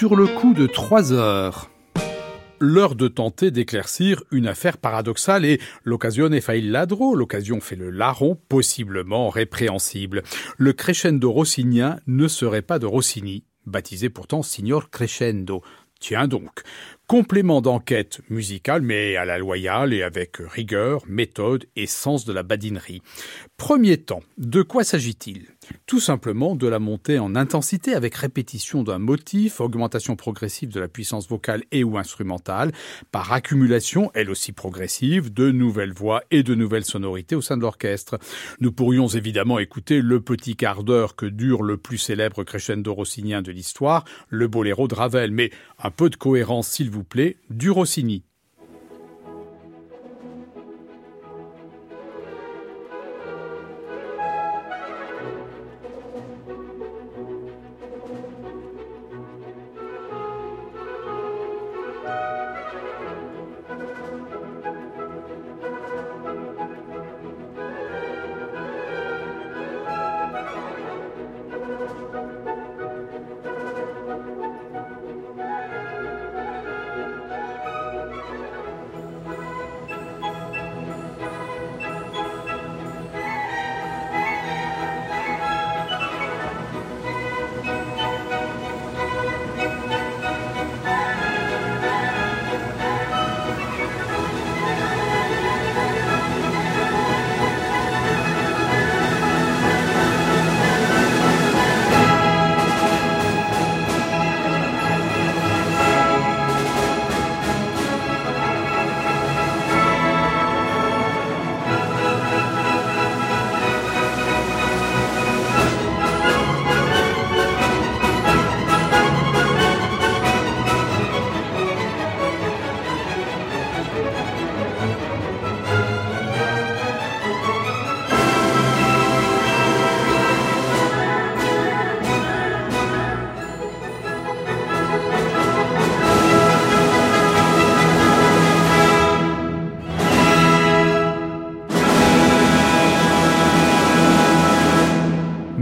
sur le coup de trois heures. L'heure de tenter d'éclaircir une affaire paradoxale et l'occasion fa il ladro, l'occasion fait le larron, possiblement répréhensible. Le crescendo rossinien ne serait pas de Rossini, baptisé pourtant Signor Crescendo. Tiens donc, complément d'enquête musicale, mais à la loyale et avec rigueur, méthode et sens de la badinerie. Premier temps, de quoi s'agit-il? Tout simplement de la montée en intensité avec répétition d'un motif, augmentation progressive de la puissance vocale et ou instrumentale, par accumulation, elle aussi progressive, de nouvelles voix et de nouvelles sonorités au sein de l'orchestre. Nous pourrions évidemment écouter le petit quart d'heure que dure le plus célèbre crescendo rossinien de l'histoire, le boléro de Ravel, mais un peu de cohérence s'il vous plaît, du Rossini.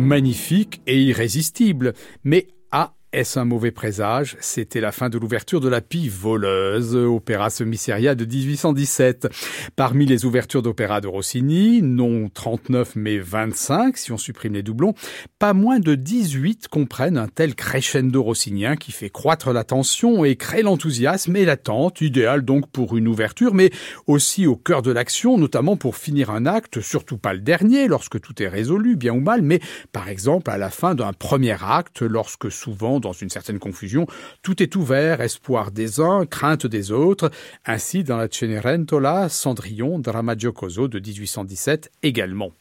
Magnifique et irrésistible, mais à est-ce un mauvais présage? C'était la fin de l'ouverture de La Pie voleuse, opéra semi-seria de 1817. Parmi les ouvertures d'opéra de Rossini, non 39 mais 25 si on supprime les doublons, pas moins de 18 comprennent un tel crescendo rossinien qui fait croître la tension et crée l'enthousiasme et l'attente, idéal donc pour une ouverture, mais aussi au cœur de l'action, notamment pour finir un acte, surtout pas le dernier, lorsque tout est résolu, bien ou mal, mais par exemple à la fin d'un premier acte, lorsque souvent dans une certaine confusion. Tout est ouvert, espoir des uns, crainte des autres. Ainsi, dans la Cenerentola, Cendrillon, drama giocoso de 1817 également.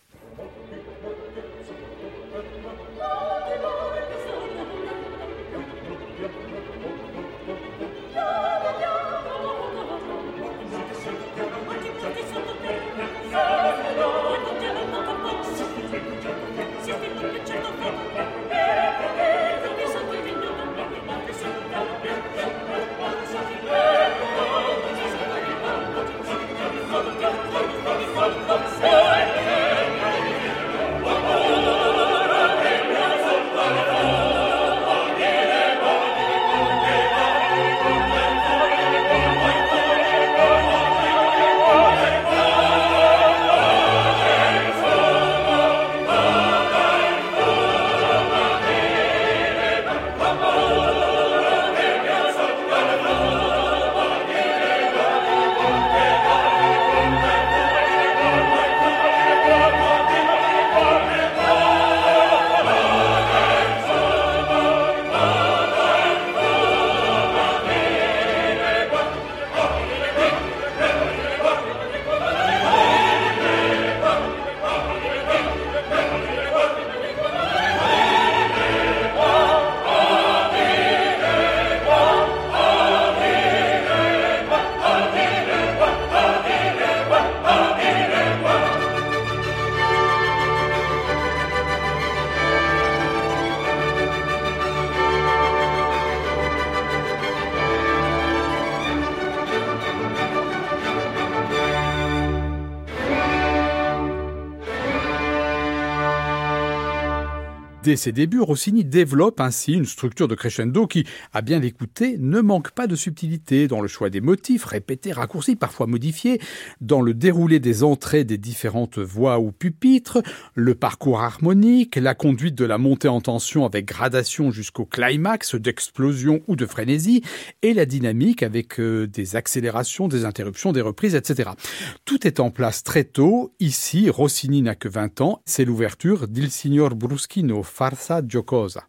Dès ses débuts, Rossini développe ainsi une structure de crescendo qui, à bien l'écouter, ne manque pas de subtilité dans le choix des motifs, répétés, raccourcis, parfois modifiés, dans le déroulé des entrées des différentes voix ou pupitres, le parcours harmonique, la conduite de la montée en tension avec gradation jusqu'au climax d'explosion ou de frénésie, et la dynamique avec euh, des accélérations, des interruptions, des reprises, etc. Tout est en place très tôt. Ici, Rossini n'a que 20 ans. C'est l'ouverture d'Il Signor Bruschino, Farsa Giocosa.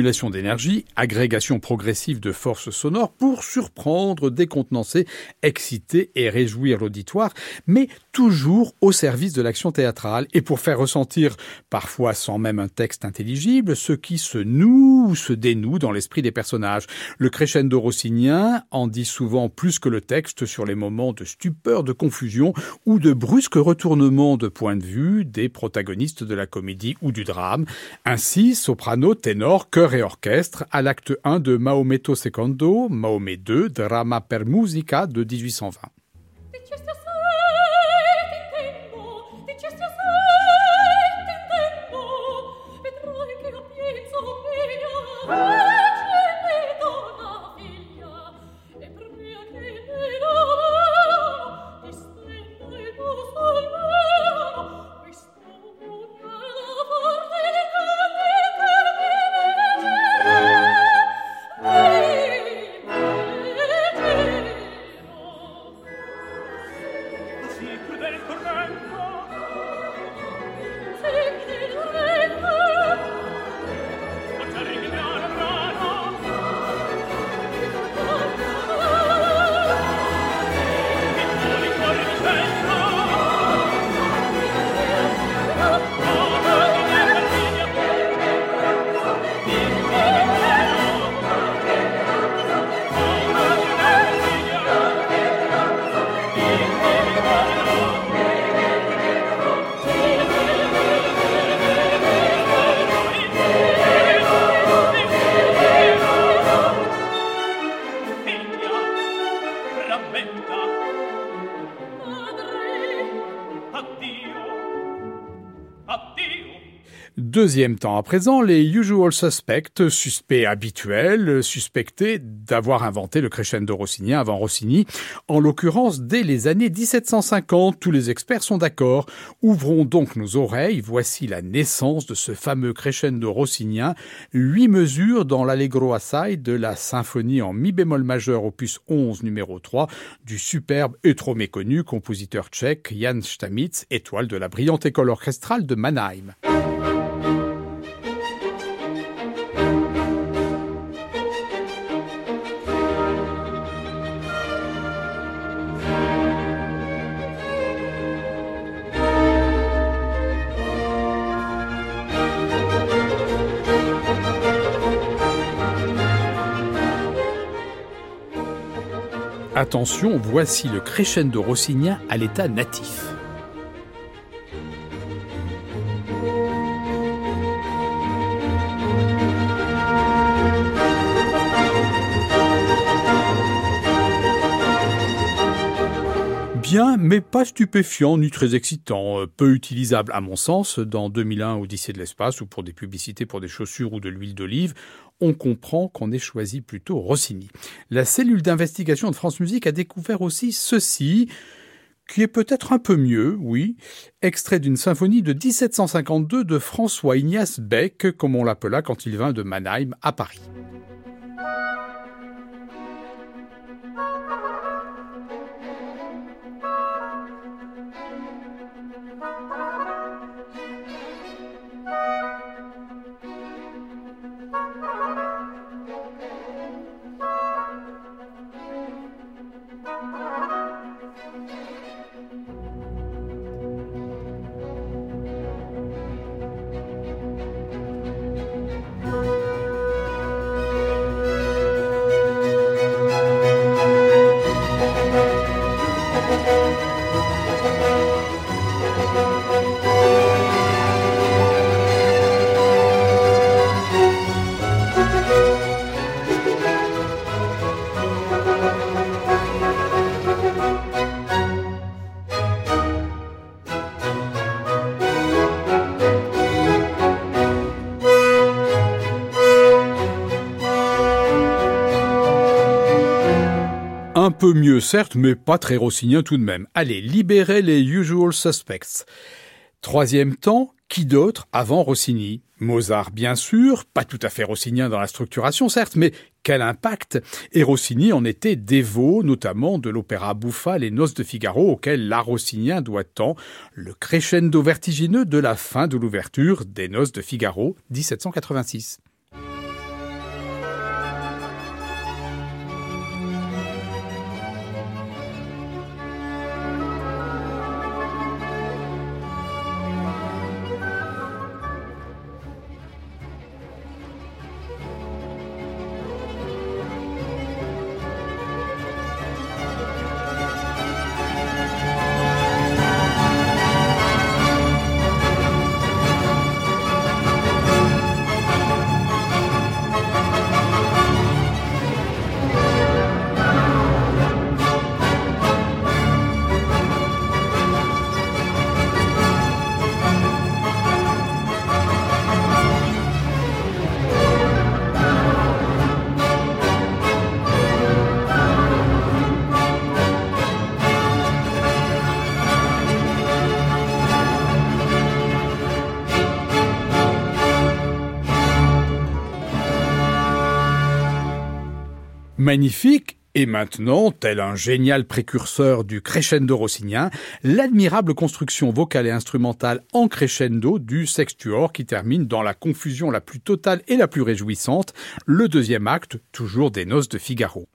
Accumulation d'énergie, agrégation progressive de forces sonores pour surprendre, décontenancer, exciter et réjouir l'auditoire, mais toujours au service de l'action théâtrale et pour faire ressentir, parfois sans même un texte intelligible, ce qui se noue ou se dénoue dans l'esprit des personnages. Le crescendo rossinien en dit souvent plus que le texte sur les moments de stupeur, de confusion ou de brusques retournements de point de vue des protagonistes de la comédie ou du drame. Ainsi, soprano, ténor, chœur et orchestre à l'acte 1 de Maometto II, Mahomet II, Drama per musica de 1820. Deuxième temps à présent, les usual suspects, suspects habituels, suspectés d'avoir inventé le crescendo rossinien avant Rossini. En l'occurrence, dès les années 1750, tous les experts sont d'accord. Ouvrons donc nos oreilles, voici la naissance de ce fameux crescendo rossinien, huit mesures dans l'Allegro assai de la symphonie en mi bémol majeur opus 11 numéro 3 du superbe et trop méconnu compositeur tchèque Jan Stamitz, étoile de la brillante école orchestrale de Mannheim. Attention, voici le crescendo rossinien à l'état natif. Bien, mais pas stupéfiant ni très excitant, euh, peu utilisable à mon sens dans 2001 Odyssée de l'espace ou pour des publicités pour des chaussures ou de l'huile d'olive. On comprend qu'on ait choisi plutôt Rossini. La cellule d'investigation de France Musique a découvert aussi ceci, qui est peut-être un peu mieux, oui, extrait d'une symphonie de 1752 de François Ignace Beck, comme on l'appela quand il vint de Mannheim à Paris. Peu mieux certes, mais pas très rossinien tout de même. Allez, libérez les usual suspects. Troisième temps, qui d'autre avant Rossini? Mozart, bien sûr, pas tout à fait rossinien dans la structuration, certes, mais quel impact? Et Rossini en était dévot, notamment de l'opéra bouffa Les Noces de Figaro, auquel l'art rossinien doit tant le crescendo vertigineux de la fin de l'ouverture des Noces de Figaro, 1786. Magnifique et maintenant, tel un génial précurseur du crescendo rossinien, l'admirable construction vocale et instrumentale en crescendo du sextuor qui termine dans la confusion la plus totale et la plus réjouissante, le deuxième acte, toujours des noces de Figaro.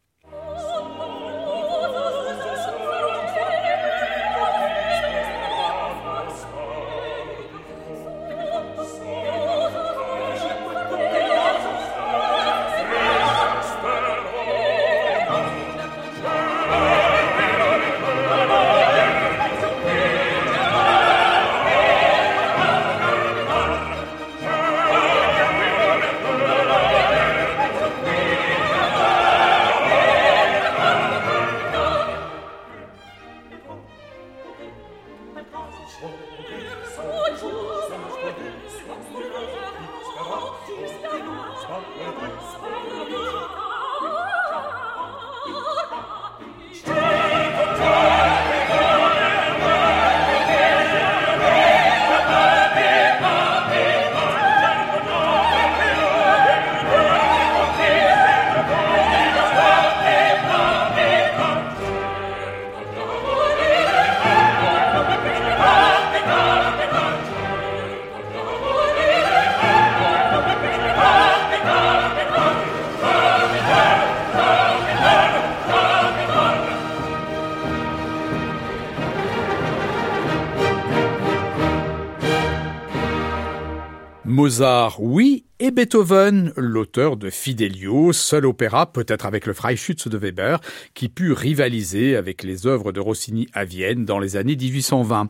Mozart, oui, et Beethoven, l'auteur de Fidelio, seul opéra, peut-être avec le Freischütz de Weber, qui put rivaliser avec les œuvres de Rossini à Vienne dans les années 1820.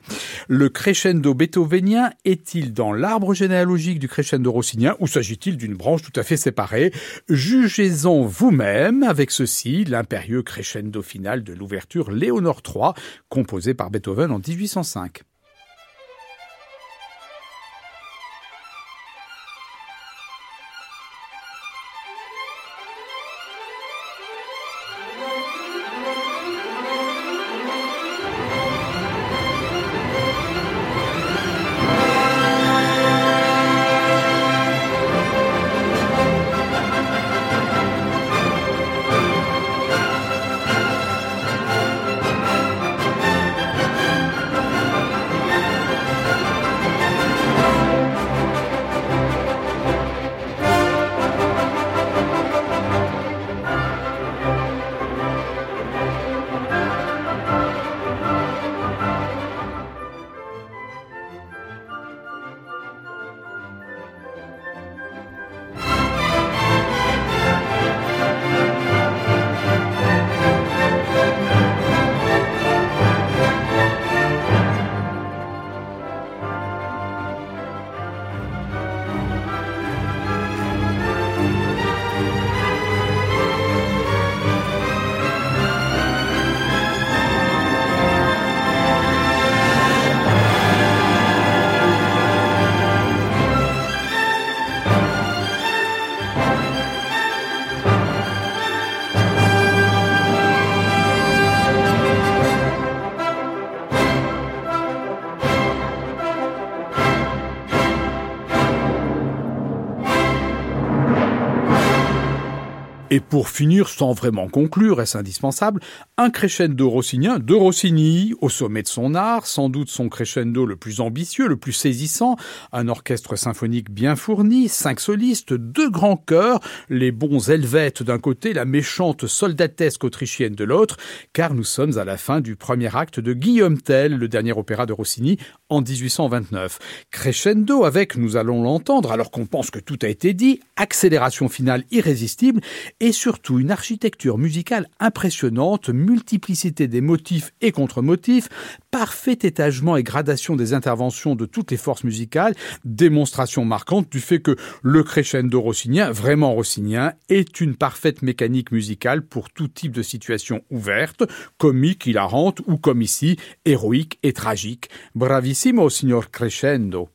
Le crescendo beethovenien est-il dans l'arbre généalogique du crescendo rossinien ou s'agit-il d'une branche tout à fait séparée? Jugez-en vous-même avec ceci, l'impérieux crescendo final de l'ouverture Léonore III, composé par Beethoven en 1805. Et pour finir, sans vraiment conclure, est-ce indispensable, un crescendo rossinien de Rossini, au sommet de son art, sans doute son crescendo le plus ambitieux, le plus saisissant, un orchestre symphonique bien fourni, cinq solistes, deux grands chœurs, les bons helvètes d'un côté, la méchante soldatesque autrichienne de l'autre, car nous sommes à la fin du premier acte de Guillaume Tell, le dernier opéra de Rossini, en 1829. Crescendo avec, nous allons l'entendre, alors qu'on pense que tout a été dit, accélération finale irrésistible, et surtout une architecture musicale impressionnante, multiplicité des motifs et contre-motifs, parfait étagement et gradation des interventions de toutes les forces musicales, démonstration marquante du fait que le crescendo rossinien, vraiment rossinien, est une parfaite mécanique musicale pour tout type de situation ouverte, comique, hilarante ou comme ici, héroïque et tragique. Bravissimo, signor crescendo.